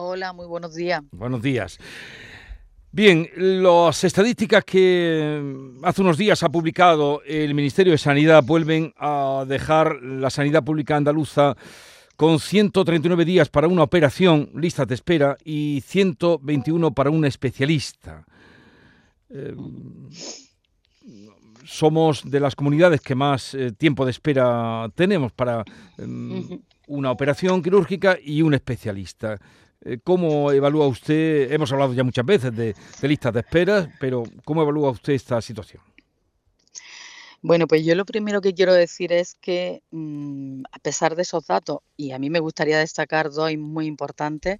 Hola, muy buenos días. Buenos días. Bien, las estadísticas que hace unos días ha publicado el Ministerio de Sanidad vuelven a dejar la sanidad pública andaluza con 139 días para una operación, listas de espera, y 121 para un especialista. Eh, somos de las comunidades que más eh, tiempo de espera tenemos para em, una operación quirúrgica y un especialista. Eh, ¿Cómo evalúa usted? Hemos hablado ya muchas veces de, listas de espera, pero ¿cómo evalúa usted esta situación? Bueno, pues yo lo primero que quiero decir es que mm, a pesar de esos datos, y a mí me gustaría destacar dos muy importantes,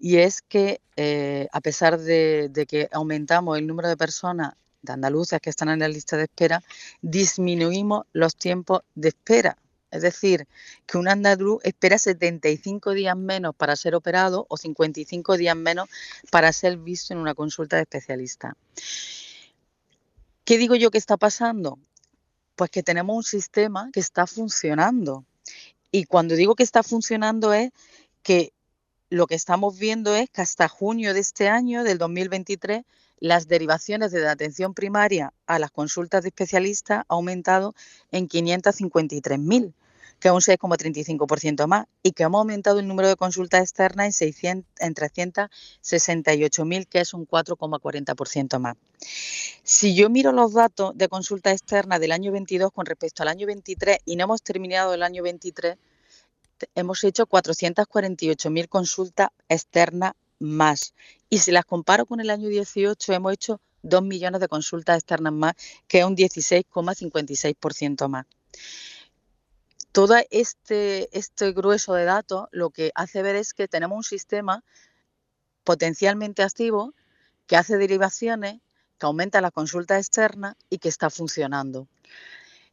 y es que eh, a pesar de, de, que aumentamos el número de personas de andaluces que están en la lista de espera, disminuimos los tiempos de espera. Es decir, que un andaluz espera 75 días menos para ser operado o 55 días menos para ser visto en una consulta de especialista. ¿Qué digo yo que está pasando? Pues que tenemos un sistema que está funcionando. Y cuando digo que está funcionando es que lo que estamos viendo es que hasta junio de este año, del 2023, las derivaciones de atención primaria a las consultas de especialistas ha aumentado en 553.000 que un 6,35% más, y que hemos aumentado el número de consultas externas en, 600, en 368.000, que es un 4,40% más. Si yo miro los datos de consultas externas del año 22 con respecto al año 23 y no hemos terminado el año 23, hemos hecho 448.000 consultas externas más. Y si las comparo con el año 18, hemos hecho 2 millones de consultas externas más, que es un 16,56% más todo este, este grueso de datos lo que hace ver es que tenemos un sistema potencialmente activo que hace derivaciones, que aumenta la consulta externa y que está funcionando.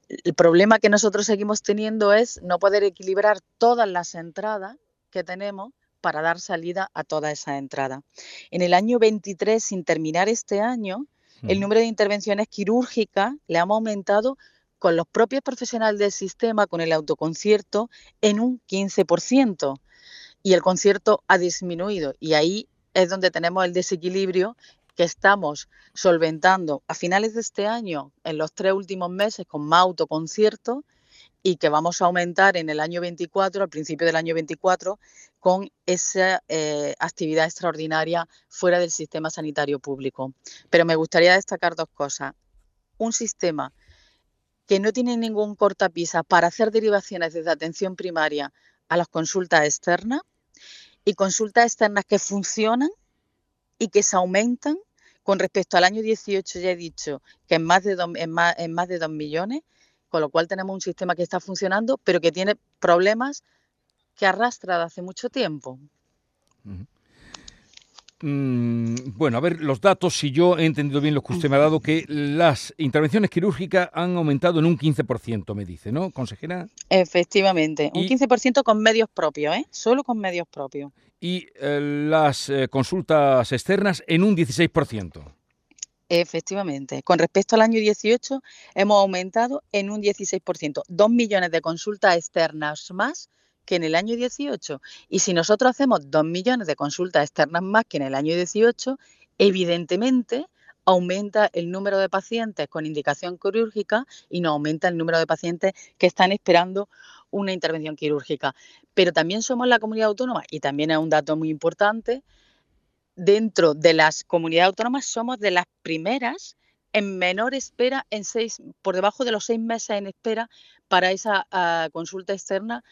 El problema que nosotros seguimos teniendo es no poder equilibrar todas las entradas que tenemos para dar salida a toda esa entrada. En el año 23, sin terminar este año, el número de intervenciones quirúrgicas le hemos aumentado con los propios profesionales del sistema, con el autoconcierto, en un 15%. Y el concierto ha disminuido. Y ahí es donde tenemos el desequilibrio que estamos solventando a finales de este año, en los tres últimos meses, con más autoconcierto y que vamos a aumentar en el año 24, al principio del año 24, con esa eh, actividad extraordinaria fuera del sistema sanitario público. Pero me gustaría destacar dos cosas. Un sistema que no tienen ningún cortapisa para hacer derivaciones desde atención primaria a las consultas externas y consultas externas que funcionan y que se aumentan con respecto al año 18, ya he dicho que en más de dos, en más, en más de 2 millones, con lo cual tenemos un sistema que está funcionando, pero que tiene problemas que arrastra de hace mucho tiempo. Bueno, a ver, los datos, si yo he entendido bien lo que usted me ha dado, que las intervenciones quirúrgicas han aumentado en un 15%, me dice, ¿no, consejera? Efectivamente, un 15% con medios propios, ¿eh? Solo con medios propios. Y eh, las eh, consultas externas en un 16%. Efectivamente. Con respecto al año 18, hemos aumentado en un 16%. Dos millones de consultas externas más que en el año 18. Y si nosotros hacemos 2 millones de consultas externas más que en el año 18, evidentemente aumenta el número de pacientes con indicación quirúrgica y no aumenta el número de pacientes que están esperando una intervención quirúrgica. Pero también somos la comunidad autónoma, y también es un dato muy importante, dentro de las comunidades autónomas somos de las primeras en menor espera, en seis, por debajo de los seis meses en espera para esa ah, consulta externa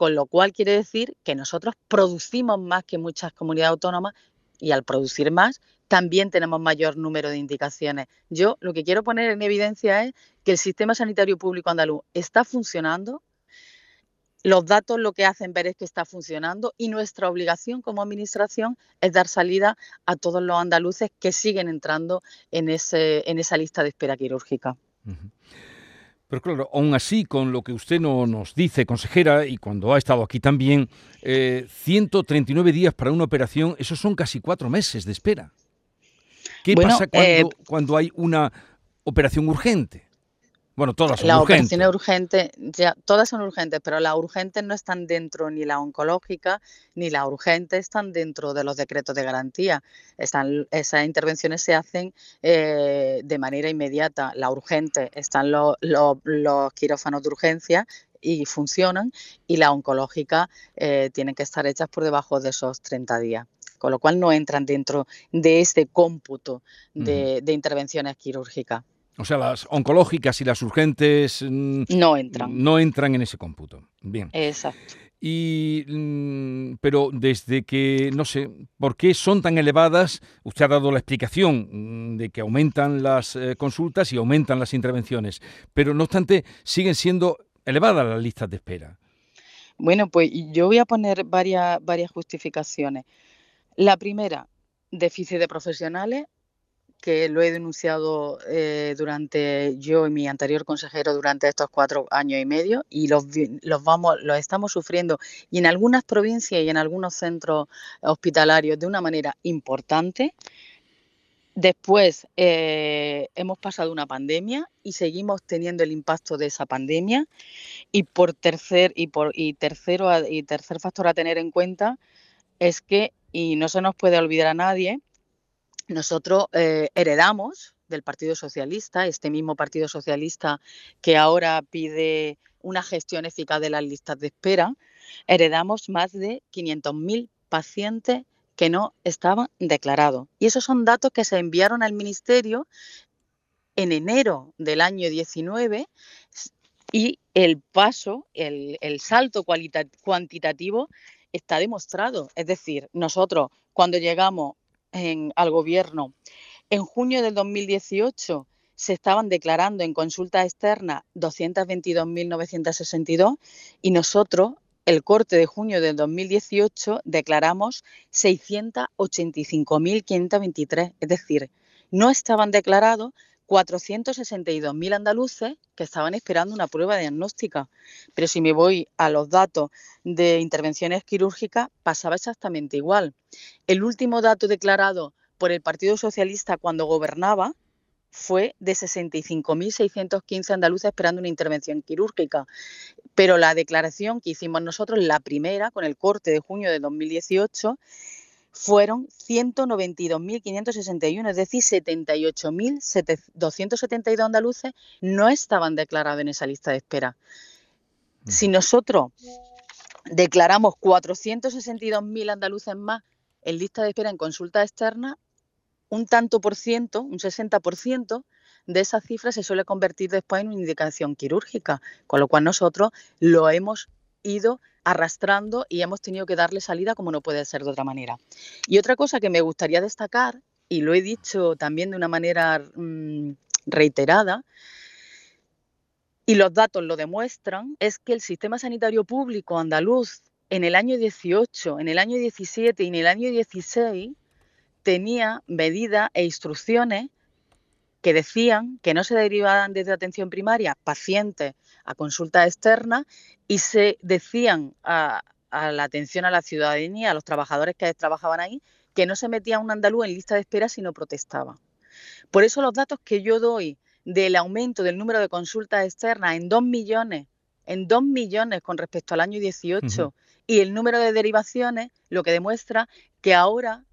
con lo cual quiere decir que nosotros producimos más que muchas comunidades autónomas y al producir más también tenemos mayor número de indicaciones. Yo lo que quiero poner en evidencia es que el sistema sanitario público andaluz está funcionando, los datos lo que hacen ver es que está funcionando y nuestra obligación como administración es dar salida a todos los andaluces que siguen entrando en, esa lista de espera quirúrgica. Pero claro, aún así, con lo que usted no, nos dice, consejera, y cuando ha estado aquí también, 139 eh, días para una operación, esos son casi cuatro meses de espera. ¿Qué pasa cuando, eh, cuando hay una operación urgente? Bueno, todas son las urgentes. urgentes, ya, todas son urgentes, pero las urgentes no están dentro ni la oncológica ni las urgentes están dentro de los decretos de garantía. Están, esas intervenciones se hacen eh, de manera inmediata. La urgente están los, los, quirófanos de urgencia y funcionan y la oncológica eh, tienen que estar hechas por debajo de esos 30 días con lo cual no entran dentro de este cómputo de intervenciones quirúrgicas. O sea, las oncológicas y las urgentes mm, no entran. No entran en ese cómputo. Bien. Exacto. Y, mm, pero desde que, no sé, ¿por qué son tan elevadas? Usted ha dado la explicación mm, de que aumentan las eh, consultas y aumentan las intervenciones, pero no obstante siguen siendo elevadas las listas de espera. Bueno, pues yo voy a poner varias, varias justificaciones. La primera, déficit de profesionales que lo he denunciado eh, durante yo y mi anterior consejero durante estos cuatro años y medio y los, los, vamos, los estamos sufriendo y en algunas provincias y en algunos centros hospitalarios de una manera importante. Después eh, hemos pasado una pandemia y seguimos teniendo el impacto de esa pandemia. Y por tercer y por y tercero y tercer factor a tener en cuenta es que y no se nos puede olvidar a nadie nosotros eh, heredamos del Partido Socialista, este mismo Partido Socialista que ahora pide una gestión eficaz de las listas de espera, heredamos más de 500.000 pacientes que no estaban declarados. Y esos son datos que se enviaron al Ministerio en enero del año 19 y el paso, el, salto cuantitativo está demostrado. Es decir, nosotros cuando llegamos al gobierno. En junio del 2018 se estaban declarando en consulta externa 222.962 y nosotros, el corte de junio del 2018, declaramos 685.523. Es decir, no estaban declarados 462.000 andaluces que estaban esperando una prueba diagnóstica. Pero si me voy a los datos de intervenciones quirúrgicas, pasaba exactamente igual. El último dato declarado por el Partido Socialista cuando gobernaba fue de 65.615 andaluces esperando una intervención quirúrgica. Pero la declaración que hicimos nosotros, la primera, con el corte de junio de 2018, fueron 192.561, es decir, 78.272 andaluces no estaban declarados en esa lista de espera. Si nosotros declaramos 462.000 andaluces más en lista de espera en consulta externa, un tanto por ciento, un 60% de esa cifra se suele convertir después en una indicación quirúrgica, con lo cual nosotros lo hemos ido arrastrando y hemos tenido que darle salida como no puede ser de otra manera. Y otra cosa que me gustaría destacar, y lo he dicho también de una manera mm, reiterada, y los datos lo demuestran, es que el sistema sanitario público andaluz en el año 18, en el año 17 y en el año 16 tenía medidas e instrucciones que decían que no se derivaban desde atención primaria pacientes a consulta externa y se decían a, la atención a la ciudadanía, a los trabajadores que trabajaban ahí, que no se metía un andaluz en lista de espera si no protestaba. Por eso los datos que yo doy del aumento del número de consultas externas en 2 millones, en 2 millones con respecto al año 18, y el número de derivaciones, lo que demuestra que ahora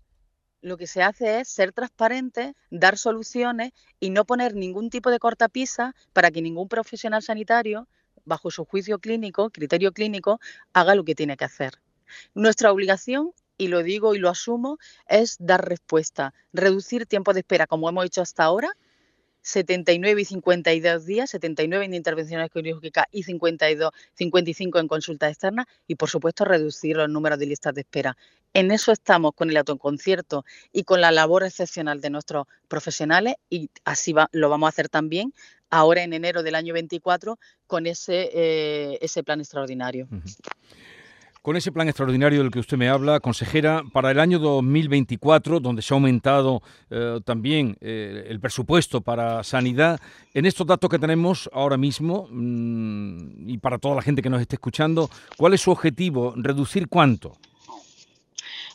lo que se hace es ser transparente, dar soluciones y no poner ningún tipo de cortapisa para que ningún profesional sanitario, bajo su juicio clínico, criterio clínico, haga lo que tiene que hacer. Nuestra obligación, y lo digo y lo asumo, es dar respuesta, reducir tiempo de espera como hemos hecho hasta ahora 79 y 52 días, 79 en intervenciones quirúrgicas y 52, 55 en consulta externa y, por supuesto, reducir los números de listas de espera. En eso estamos con el autoconcierto y con la labor excepcional de nuestros profesionales y así lo vamos a hacer también ahora en enero del año 24 con ese, eh, ese plan extraordinario. Con ese plan extraordinario del que usted me habla, consejera, para el año 2024, donde se ha aumentado eh, también eh, el presupuesto para sanidad, en estos datos que tenemos ahora mismo, mm, y para toda la gente que nos esté escuchando, ¿cuál es su objetivo? ¿Reducir cuánto?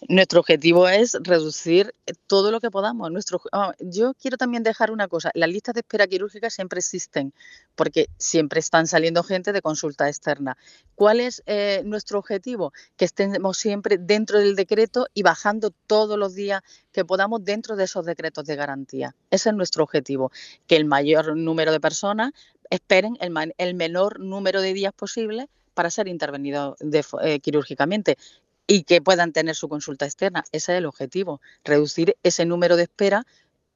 Nuestro objetivo es reducir todo lo que podamos. Nuestro, yo quiero también dejar una cosa, las listas de espera quirúrgica siempre existen porque siempre están saliendo gente de consulta externa. ¿Cuál es eh, nuestro objetivo? Que estemos siempre dentro del decreto y bajando todos los días que podamos dentro de esos decretos de garantía. Ese es nuestro objetivo, que el mayor número de personas esperen el, menor número de días posible para ser intervenidos eh, quirúrgicamente y que puedan tener su consulta externa. Ese es el objetivo, reducir ese número de espera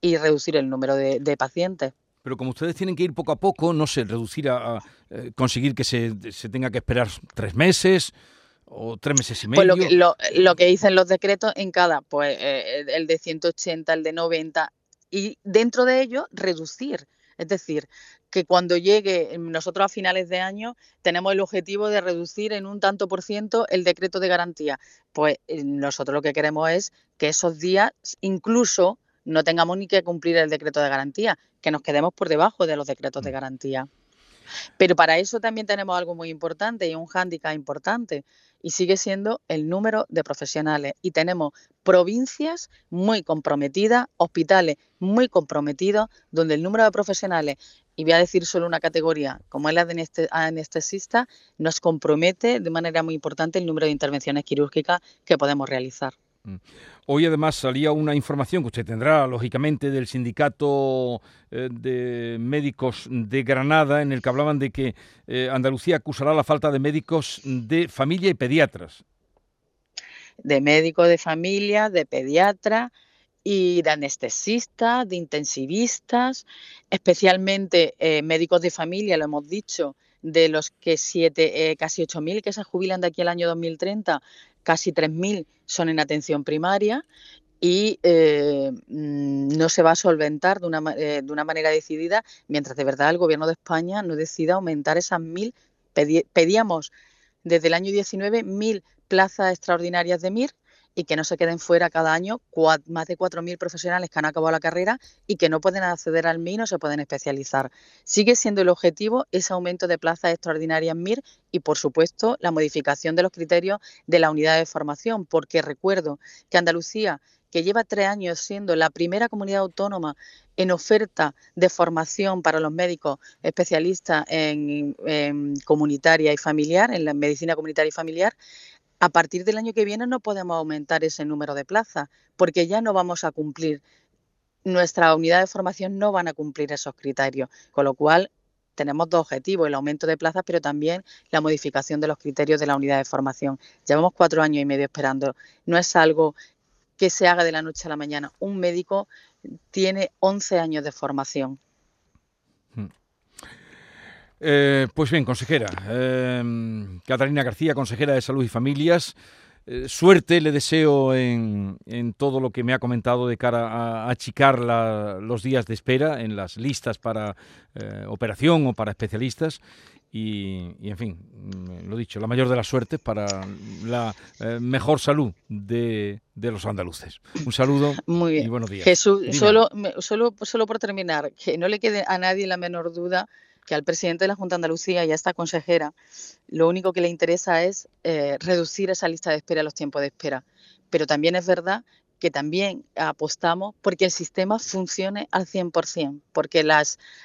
y reducir el número de, pacientes. Pero como ustedes tienen que ir poco a poco, no sé, reducir a, eh, conseguir que se, tenga que esperar tres meses o tres meses y medio. Pues lo que, lo, que dicen los decretos en cada, pues eh, el de 180, el de 90, y dentro de ello reducir. Es decir, que cuando llegue nosotros a finales de año tenemos el objetivo de reducir en un tanto por ciento el decreto de garantía. Pues eh, nosotros lo que queremos es que esos días incluso no tengamos ni que cumplir el decreto de garantía, que nos quedemos por debajo de los decretos de mm. garantía. Pero para eso también tenemos algo muy importante y un hándicap importante, y sigue siendo el número de profesionales. Y tenemos provincias muy comprometidas, hospitales muy comprometidos, donde el número de profesionales, y voy a decir solo una categoría, como es la de anestesista, nos compromete de manera muy importante el número de intervenciones quirúrgicas que podemos realizar. Mm. Hoy además salía una información que usted tendrá, lógicamente, del sindicato eh, de médicos de Granada, en el que hablaban de que eh, Andalucía acusará la falta de médicos de familia y pediatras. De médicos de familia, de pediatras y de anestesistas, de intensivistas, especialmente eh, médicos de familia, lo hemos dicho, de los que siete, casi 8.000 que se jubilan de aquí al año 2030, casi 3.000 son en atención primaria y eh, mm, no se va a solventar de una, eh, de una, manera decidida mientras de verdad el Gobierno de España no decida aumentar esas mil. pedíamos desde el año 19 mil plazas extraordinarias de MIR y que no se queden fuera cada año más de 4.000 profesionales que han acabado la carrera y que no pueden acceder al MIR, no se pueden especializar. Sigue siendo el objetivo ese aumento de plazas extraordinarias MIR y, por supuesto, la modificación de los criterios de la unidad de formación, porque recuerdo que Andalucía, que lleva tres años siendo la primera comunidad autónoma en oferta de formación para los médicos especialistas en, en comunitaria y familiar, en la medicina comunitaria y familiar, a partir del año que viene no podemos aumentar ese número de plazas porque ya no vamos a cumplir, nuestra unidad de formación no van a cumplir esos criterios, con lo cual tenemos dos objetivos, el aumento de plazas, pero también la modificación de los criterios de la unidad de formación. Llevamos cuatro años y medio esperando. No es algo que se haga de la noche a la mañana. Un médico tiene 11 años de formación. Eh, pues bien, consejera, eh, Catalina García, consejera de Salud y Familias, eh, suerte le deseo en, todo lo que me ha comentado de cara a, achicar los días de espera en las listas para operación o para especialistas. Y, en fin, mm, lo dicho, la mayor de las suertes para la mejor salud de, los andaluces. Un saludo Muy y buenos días. Jesús, solo, solo, solo por terminar, que no le quede a nadie la menor duda que al presidente de la Junta de Andalucía y a esta consejera lo único que le interesa es eh, reducir esa lista de espera, los tiempos de espera. Pero también es verdad que también apostamos porque el sistema funcione al 100%, porque la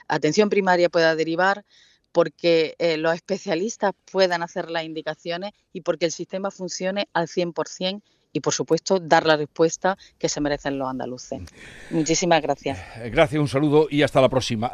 atención primaria pueda derivar, porque eh, los especialistas puedan hacer las indicaciones y porque el sistema funcione al 100% y, por supuesto, dar la respuesta que se merecen los andaluces. Muchísimas gracias. Eh, gracias, un saludo y hasta la próxima.